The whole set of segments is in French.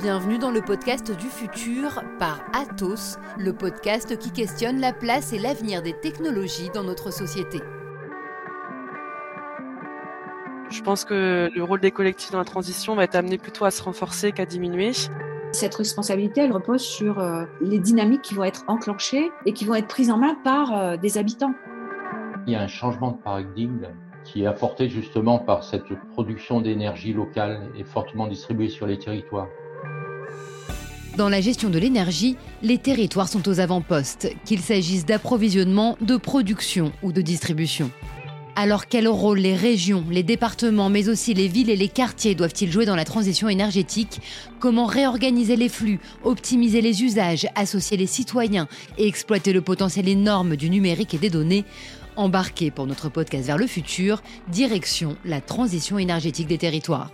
Bienvenue dans le podcast du futur par Atos, le podcast qui questionne la place et l'avenir des technologies dans notre société. Je pense que le rôle des collectifs dans la transition va être amené plutôt à se renforcer qu'à diminuer. Cette responsabilité, elle repose sur euh, les dynamiques qui vont être enclenchées et qui vont être prises en main par euh, des habitants. Il y a un changement de paradigme qui est apporté justement par cette production d'énergie locale et fortement distribuée sur les territoires. Dans la gestion de l'énergie, les territoires sont aux avant-postes, qu'il s'agisse d'approvisionnement, de production ou de distribution. Alors quel rôle les régions, les départements, mais aussi les villes et les quartiers doivent-ils jouer dans la transition énergétique? Comment réorganiser les flux, optimiser les usages, associer les citoyens et exploiter le potentiel énorme du numérique et des données? Embarquez pour notre podcast vers le futur, direction la transition énergétique des territoires.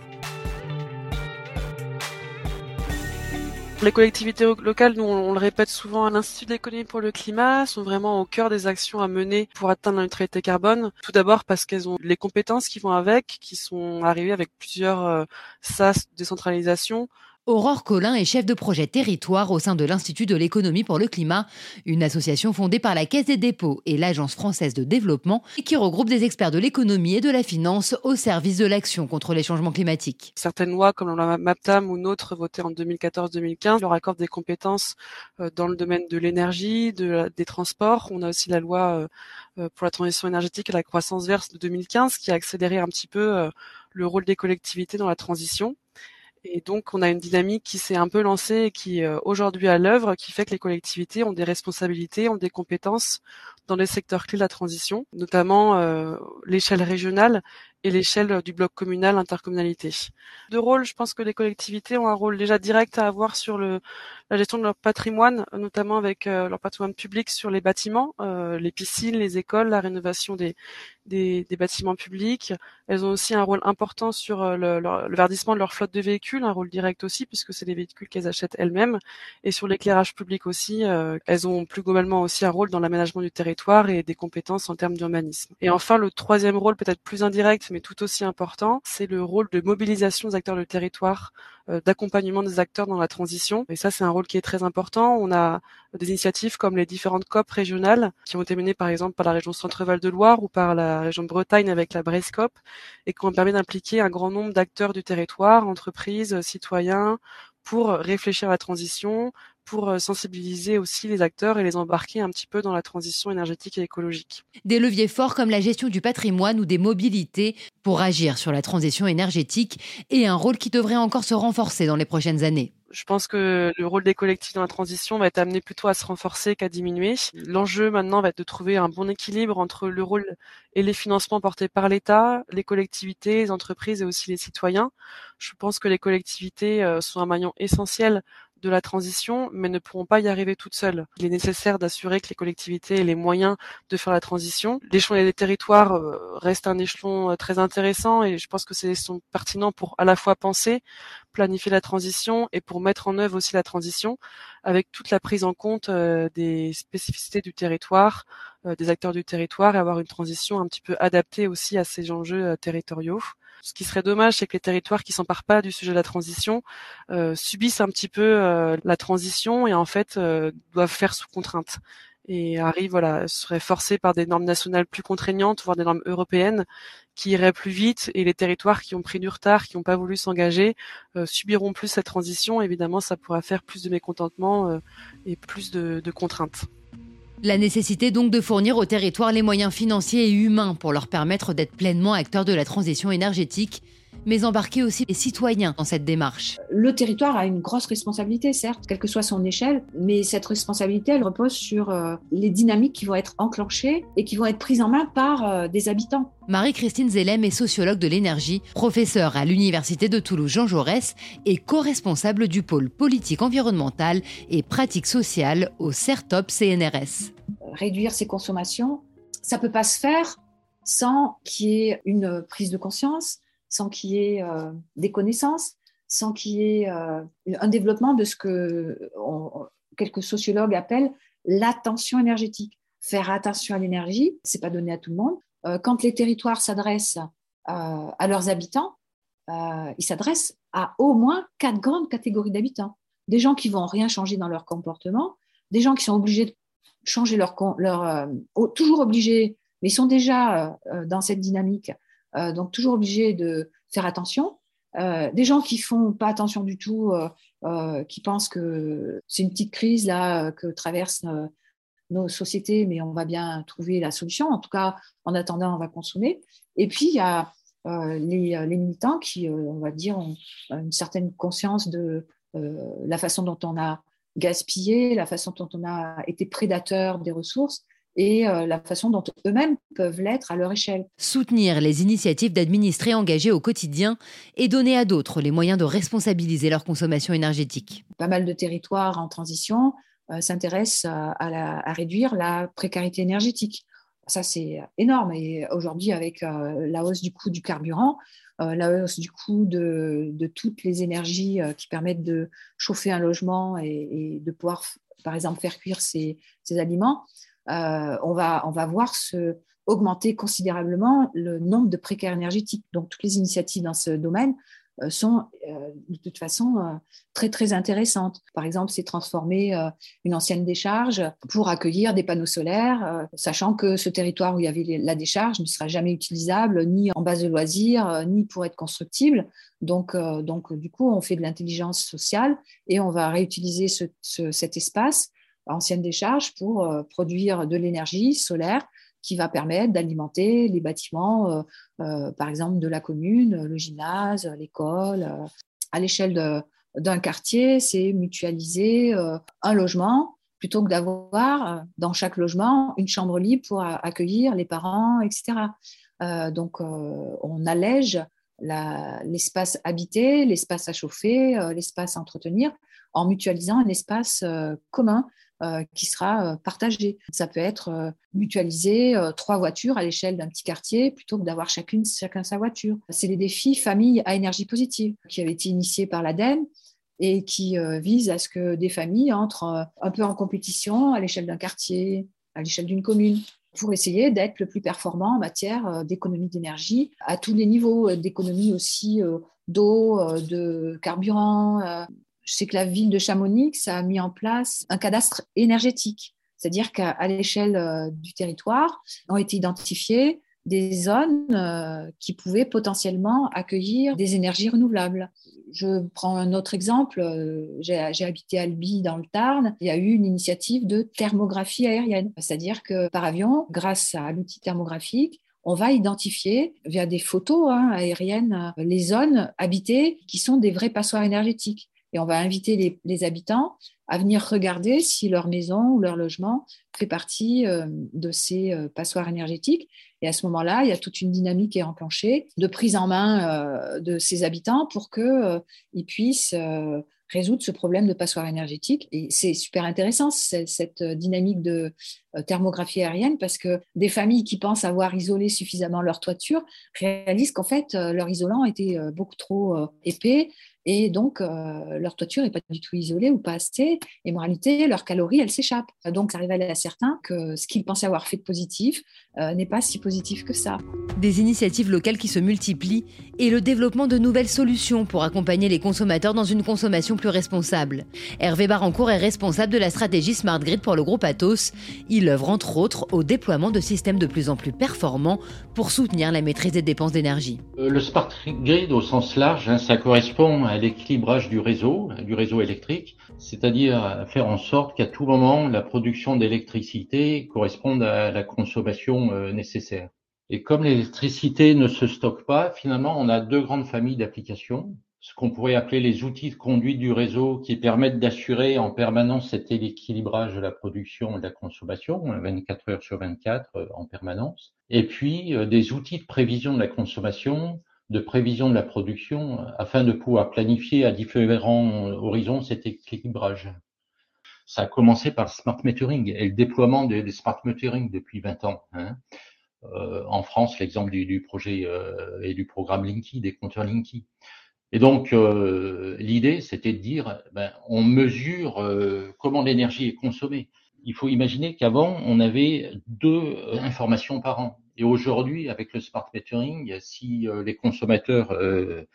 Les collectivités locales, nous on le répète souvent à l'Institut d'économie pour le climat, sont vraiment au cœur des actions à mener pour atteindre la neutralité carbone. Tout d'abord parce qu'elles ont les compétences qui vont avec, qui sont arrivées avec plusieurs euh, SAS décentralisation, Aurore Collin est chef de projet territoire au sein de l'Institut de l'économie pour le climat, une association fondée par la Caisse des dépôts et l'Agence française de développement qui regroupe des experts de l'économie et de la finance au service de l'action contre les changements climatiques. Certaines lois comme la MAPTAM ou d'autres votées en 2014-2015 leur accordent des compétences euh, dans le domaine de l'énergie, de, des transports. On a aussi la loi euh, euh, pour la transition énergétique et la croissance verte de 2015 qui a accéléré un petit peu le rôle des collectivités dans la transition. Et donc, on a une dynamique qui s'est un peu lancée et qui euh, aujourd'hui à l'œuvre, qui fait que les collectivités ont des responsabilités, ont des compétences dans les secteurs clés de la transition, notamment euh, l'échelle régionale et l'échelle du bloc communal intercommunalité. De rôle, je pense que les collectivités ont un rôle déjà direct à avoir sur le, la gestion de leur patrimoine, notamment avec euh, leur patrimoine public sur les bâtiments, euh, les piscines, les écoles, la rénovation des, des, des, bâtiments publics. Elles ont aussi un rôle important sur euh, le, le, verdissement de leur flotte de véhicules, un rôle direct aussi puisque c'est des véhicules qu'elles achètent elles-mêmes, et sur l'éclairage public aussi. elles ont plus globalement aussi un rôle dans l'aménagement du territoire et des compétences en termes d'urbanisme. Et enfin, le troisième rôle, peut-être plus indirect, mais tout aussi important, c'est le rôle de mobilisation des acteurs du territoire, euh, d'accompagnement des acteurs dans la transition. Et ça, c'est un rôle qui est très important. On a des initiatives comme les différentes COP régionales qui ont été menées par exemple par la région Centre-Val de Loire ou par la région de Bretagne avec la Brescop et qui ont permis d'impliquer un grand nombre d'acteurs du territoire, entreprises, citoyens, pour réfléchir à la transition, pour euh, sensibiliser aussi les acteurs et les embarquer un petit peu dans la transition énergétique et écologique. Des leviers forts comme la gestion du patrimoine ou des mobilités pour agir sur la transition énergétique et un rôle qui devrait encore se renforcer dans les prochaines années. Je pense que le rôle des collectifs dans la transition va être amené plutôt à se renforcer qu'à diminuer. L'enjeu maintenant va être de trouver un bon équilibre entre le rôle et les financements portés par l'État, les collectivités, les entreprises et aussi les citoyens. Je pense que les collectivités euh, sont un maillon essentiel de la transition, mais ne pourront pas y arriver toutes seules. Il est nécessaire d'assurer que les collectivités aient les moyens de faire la transition. L'échelon des territoires euh, reste un échelon euh, très intéressant et je pense que c'est pertinent pour à la fois penser, planifier la transition et pour mettre en œuvre aussi la transition avec toute la prise en compte euh, des spécificités du territoire, des acteurs du territoire et avoir une transition un petit peu adaptée aussi à ces enjeux territoriaux. Ce qui serait dommage, c'est que les territoires qui s'emparent pas du sujet de la transition euh, subissent un petit peu euh, la transition et en fait euh, doivent faire sous contrainte et arrivent voilà seraient forcés par des normes nationales plus contraignantes, voire des normes européennes qui iraient plus vite et les territoires qui ont pris du retard, qui n'ont pas voulu s'engager, subiront plus cette transition. Évidemment, ça pourra faire plus de mécontentement et plus de, de contraintes. La nécessité donc de fournir aux territoires les moyens financiers et humains pour leur permettre d'être pleinement acteurs de la transition énergétique, mais embarquer aussi les citoyens dans cette démarche. Le territoire a une grosse responsabilité, certes, quelle que soit son échelle, mais cette responsabilité, elle repose sur euh, les dynamiques qui vont être enclenchées et qui vont être prises en main par euh, des habitants. Marie-Christine Zellem est sociologue de l'énergie, professeure à l'Université de Toulouse Jean Jaurès et co-responsable du pôle politique environnementale et pratique sociale au CERTOP CNRS. Réduire ses consommations, ça peut pas se faire sans qu'il y ait une prise de conscience, sans qu'il y ait euh, des connaissances, sans qu'il y ait euh, un développement de ce que quelques sociologues appellent l'attention énergétique. Faire attention à l'énergie, c'est pas donné à tout le monde. Euh, quand les territoires s'adressent à leurs habitants, il s'adresse à au moins quatre grandes catégories d'habitants. Des gens qui vont rien changer dans leur comportement, des gens qui sont obligés de changer leur, leur toujours obligés, mais sont déjà dans cette dynamique, donc toujours obligés de faire attention. des gens qui font pas attention du tout, qui pensent que c'est une petite crise là que traverse nos sociétés, mais on va bien trouver la solution. En tout cas, en attendant, on va consommer. Et puis, il y a euh, les, euh, militants qui, euh, on va dire, ont une certaine conscience de la façon dont on a gaspillé, la façon dont on a été prédateur des ressources et la façon dont eux-mêmes peuvent l'être à leur échelle. Soutenir les initiatives d'administrés engagés au quotidien et donner à d'autres les moyens de responsabiliser leur consommation énergétique. Pas mal de territoires en transition euh, s'intéresse à, réduire la précarité énergétique. Ça, c'est énorme. Et aujourd'hui, avec euh, la hausse du coût du carburant, euh, la hausse du coût de, toutes les énergies qui permettent de chauffer un logement et, de pouvoir, par exemple, faire cuire ses, aliments, on, va, on va voir se augmenter considérablement le nombre de précaires énergétiques. Donc, toutes les initiatives dans ce domaine euh, sont euh, de toute façon euh, très très intéressantes. Par exemple, c'est transformer une ancienne décharge pour accueillir des panneaux solaires, sachant que ce territoire où il y avait la décharge ne sera jamais utilisable ni en base de loisirs, ni pour être constructible. Donc, donc du coup, on fait de l'intelligence sociale et on va réutiliser cet espace ancienne décharge pour produire de l'énergie solaire qui va permettre d'alimenter les bâtiments, euh, euh, par exemple, de la commune, le gymnase, l'école. Euh. À l'échelle d'un quartier, c'est mutualiser un logement plutôt que d'avoir dans chaque logement une chambre libre pour accueillir les parents, etc. donc, on allège l'espace habité, l'espace à chauffer, l'espace à entretenir, en mutualisant un espace commun euh, qui sera euh, partagé. Ça peut être euh, mutualiser trois voitures à l'échelle d'un petit quartier plutôt que d'avoir chacune chacun sa voiture. C'est les défis famille à énergie positive qui avaient été initiés par l'ADEME et qui visent à ce que des familles entrent un peu en compétition à l'échelle d'un quartier, à l'échelle d'une commune pour essayer d'être le plus performant en matière d'économie d'énergie à tous les niveaux, d'économie aussi d'eau, de carburant, je sais que la ville de Chamonix a mis en place un cadastre énergétique, c'est-à-dire qu'à l'échelle euh, du territoire ont été identifiées des zones euh, qui pouvaient potentiellement accueillir des énergies renouvelables. Je prends un autre exemple. Euh, j'ai habité Albi dans le Tarn. Il y a eu une initiative de thermographie aérienne, c'est-à-dire que par avion, grâce à l'outil thermographique, on va identifier via des photos hein, aériennes les zones habitées qui sont des vrais passoires énergétiques et on va inviter les, habitants à venir regarder si leur maison ou leur logement fait partie euh, de ces euh, passoires énergétiques. Et à ce moment-là, il y a toute une dynamique qui est enclenchée de prise en main euh, de ces habitants pour qu'ils puissent résoudre ce problème de passoire énergétique. Et c'est super intéressant, cette dynamique de thermographie aérienne, parce que des familles qui pensent avoir isolé suffisamment leur toiture réalisent qu'en fait, leur isolant était beaucoup trop épais et donc, euh, leur toiture n'est pas du tout isolée ou pas assez. Et moralité, leurs calories, elles s'échappent. Donc, ça révèle à certains que ce qu'ils pensaient avoir fait de positif euh, n'est pas si positif que ça. Des initiatives locales qui se multiplient et le développement de nouvelles solutions pour accompagner les consommateurs dans une consommation plus responsable. Hervé Barancourt est responsable de la stratégie Smart Grid pour le groupe Atos. Il œuvre entre autres au déploiement de systèmes de plus en plus performants pour soutenir la maîtrise des dépenses d'énergie. Euh, le Smart Grid au sens large, hein, ça correspond à l'équilibrage du réseau, du réseau électrique, c'est-à-dire faire en sorte qu'à tout moment, la production d'électricité corresponde à la consommation euh, nécessaire. Et comme l'électricité ne se stocke pas, finalement, on a deux grandes familles d'applications. Ce qu'on pourrait appeler les outils de conduite du réseau qui permettent d'assurer en permanence cet équilibrage de la production et de la consommation, 24 heures sur 24 euh, en permanence. Et puis, euh, des outils de prévision de la consommation de prévision de la production euh, afin de pouvoir planifier à différents horizons cet équilibrage. Ça a commencé par smart metering et le déploiement des, smart metering depuis 20 ans. Hein. Euh, en France, l'exemple du, projet euh, et du programme Linky, des compteurs Linky. Et donc, l'idée, c'était de dire, ben, on mesure comment l'énergie est consommée. Il faut imaginer qu'avant, on avait deux informations par an. Et aujourd'hui, avec le smart metering, si euh, les consommateurs euh,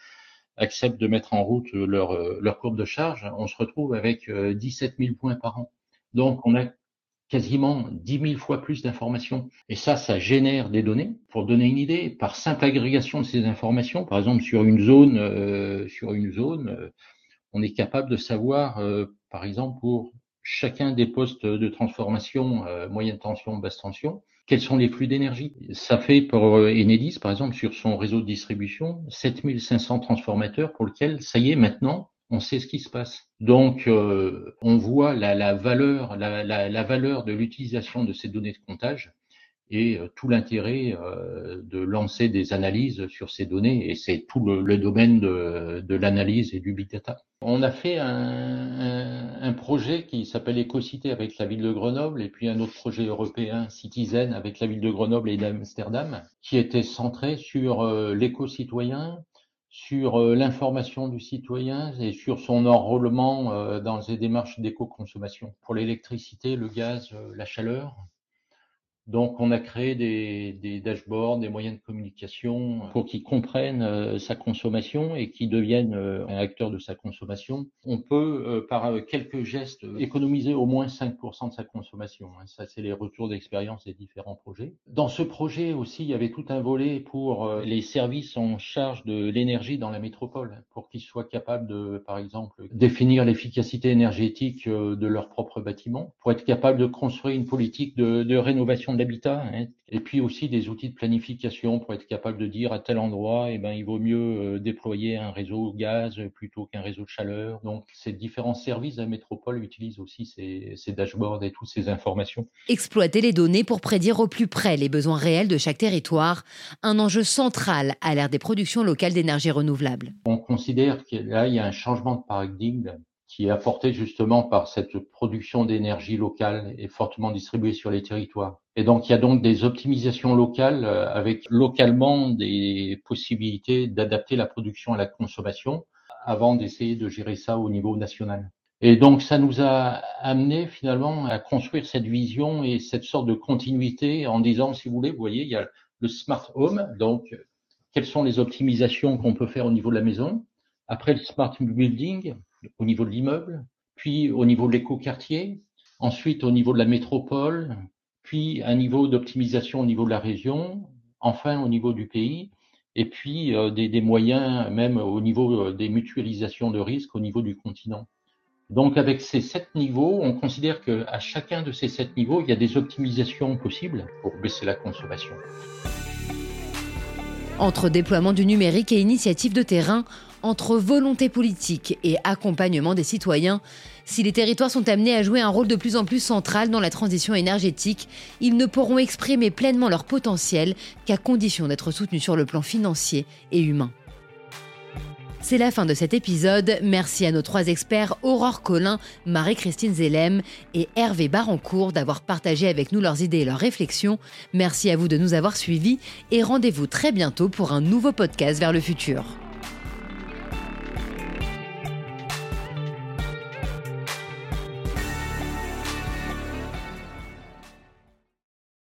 acceptent de mettre en route leur, leur courbe de charge, on se retrouve avec 17 000 points par an. Donc, on a quasiment 10 000 fois plus d'informations. Et ça, ça génère des données. Pour donner une idée, par simple agrégation de ces informations, par exemple sur une zone, euh, sur une zone, euh, on est capable de savoir, euh, par exemple pour chacun des postes de transformation moyenne tension, basse tension, quels sont les flux d'énergie. Ça fait pour Enedis, par exemple, sur son réseau de distribution, 7500 transformateurs pour lesquels, ça y est, maintenant, on sait ce qui se passe. Donc, euh, on voit la, valeur, la, valeur de l'utilisation de ces données de comptage et euh, tout l'intérêt euh, de lancer des analyses sur ces données. Et c'est tout le, domaine de, l'analyse et du big data. On a fait un, projet qui s'appelle Écocité avec la ville de Grenoble et puis un autre projet européen, Citizen, avec la ville de Grenoble et d'Amsterdam, qui était centré sur l'éco-citoyen, sur euh, l'information du citoyen et sur son enrôlement euh, dans les démarches d'éco-consommation pour l'électricité, le gaz, euh, la chaleur. Donc, on a créé des, des, dashboards, des moyens de communication pour qu'ils comprennent euh, sa consommation et qu'ils deviennent euh, un acteur de sa consommation. On peut, euh, par quelques gestes, économiser au moins 5% de sa consommation. Hein. Ça, c'est les retours d'expérience des différents projets. Dans ce projet aussi, il y avait tout un volet pour les services en charge de l'énergie dans la métropole, pour qu'ils soient capables de, par exemple, définir l'efficacité énergétique de leurs propres bâtiments, pour être capables de construire une politique de, rénovation l'habitat, hein. et puis aussi des outils de planification pour être capable de dire à tel endroit, eh ben, il vaut mieux euh, déployer un réseau gaz plutôt qu'un réseau de chaleur. Donc, ces différents services de la métropole utilisent aussi ces, ces dashboards et toutes ces informations. Exploiter les données pour prédire au plus près les besoins réels de chaque territoire, un enjeu central à l'ère des productions locales d'énergie renouvelable. On considère que là, il y a un changement de paradigme qui est apporté justement par cette production d'énergie locale et fortement distribuée sur les territoires. Et donc, il y a donc des optimisations locales euh, avec localement des possibilités d'adapter la production à la consommation avant d'essayer de gérer ça au niveau national. Et donc, ça nous a amené finalement à construire cette vision et cette sorte de continuité en disant, si vous voulez, vous voyez, il y a le smart home. Donc, quelles sont les optimisations qu'on peut faire au niveau de la maison? Après, le smart building, au niveau de l'immeuble, puis au niveau de l'écoquartier, ensuite au niveau de la métropole, puis un niveau d'optimisation au niveau de la région, enfin au niveau du pays, et puis euh, des, moyens même au niveau euh, des mutualisations de risques au niveau du continent. Donc avec ces sept niveaux, on considère qu'à chacun de ces sept niveaux, il y a des optimisations possibles pour baisser la consommation. Entre déploiement du numérique et initiatives de terrain, entre volonté politique et accompagnement des citoyens, si les territoires sont amenés à jouer un rôle de plus en plus central dans la transition énergétique, ils ne pourront exprimer pleinement leur potentiel qu'à condition d'être soutenus sur le plan financier et humain. C'est la fin de cet épisode. Merci à nos trois experts Aurore Collin, Marie-Christine Zellem et Hervé Barancourt d'avoir partagé avec nous leurs idées et leurs réflexions. Merci à vous de nous avoir suivis et rendez-vous très bientôt pour un nouveau podcast vers le futur.